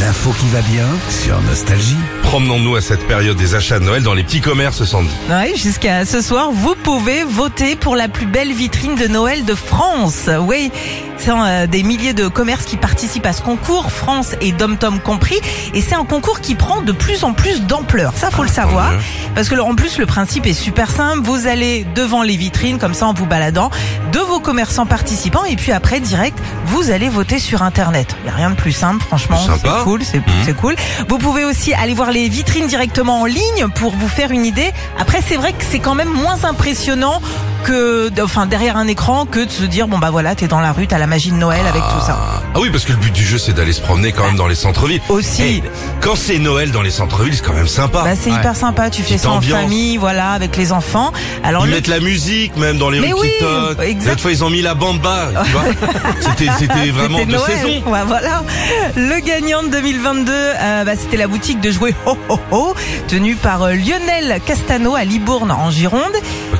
L'info qui va bien sur Nostalgie. Promenons-nous à cette période des achats de Noël dans les petits commerces, Sandy. Oui, jusqu'à ce soir, vous pouvez voter pour la plus belle vitrine de Noël de France. Oui, c'est euh, des milliers de commerces qui participent à ce concours, France et Dom-Tom compris. Et c'est un concours qui prend de plus en plus d'ampleur. Ça, faut le savoir. mieux. Parce que en plus, le principe est super simple. Vous allez devant les vitrines, comme ça, en vous baladant, de vos commerçants participants. Et puis après, direct, vous allez voter sur Internet. Il n'y a rien de plus simple, franchement. C'est cool, c'est c'est cool. Vous pouvez aussi aller voir les vitrines directement en ligne pour vous faire une idée. Après, c'est vrai que c'est quand même moins impressionnant que, enfin, derrière un écran que de se dire, bon, bah voilà, t'es dans la rue, t'as la magie de Noël avec tout ça. Ah oui, parce que le but du jeu, c'est d'aller se promener quand même dans les centres-villes. Aussi. Hey, quand c'est Noël dans les centres-villes, c'est quand même sympa. Bah, c'est Ouais. hyper sympa, tu fais Petite ça en famille, voilà, avec les enfants. Alors, Ils le- mettent la musique même dans les Mais rues oui, qui. L'autre fois, ils ont mis la bamba. Tu vois C'était c'était vraiment de Noël. saison. Ouais, voilà. Le gagnant de 2022, euh, bah, c'était la boutique de jouets Ho Ho Ho, tenue par euh, Lionel Castano à Libourne en Gironde.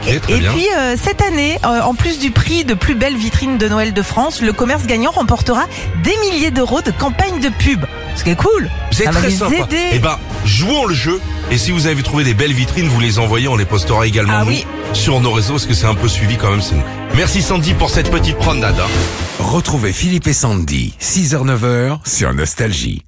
Et bien. puis euh, cette année, euh, en plus du prix de plus belle vitrine de Noël de France, le commerce gagnant remportera des milliers d'euros de campagne de pub. Ce qui est cool. C'est Ça va très les sympa. aider. Eh ben, jouons le jeu. Et si vous avez trouvé des belles vitrines, vous les envoyez, on les postera également Ah nous, oui. sur nos réseaux, parce que c'est un peu suivi quand même. c'est nous. Merci Sandy pour cette petite promenade. hein. Retrouvez Philippe et Sandy, 6h-9h sur Nostalgie.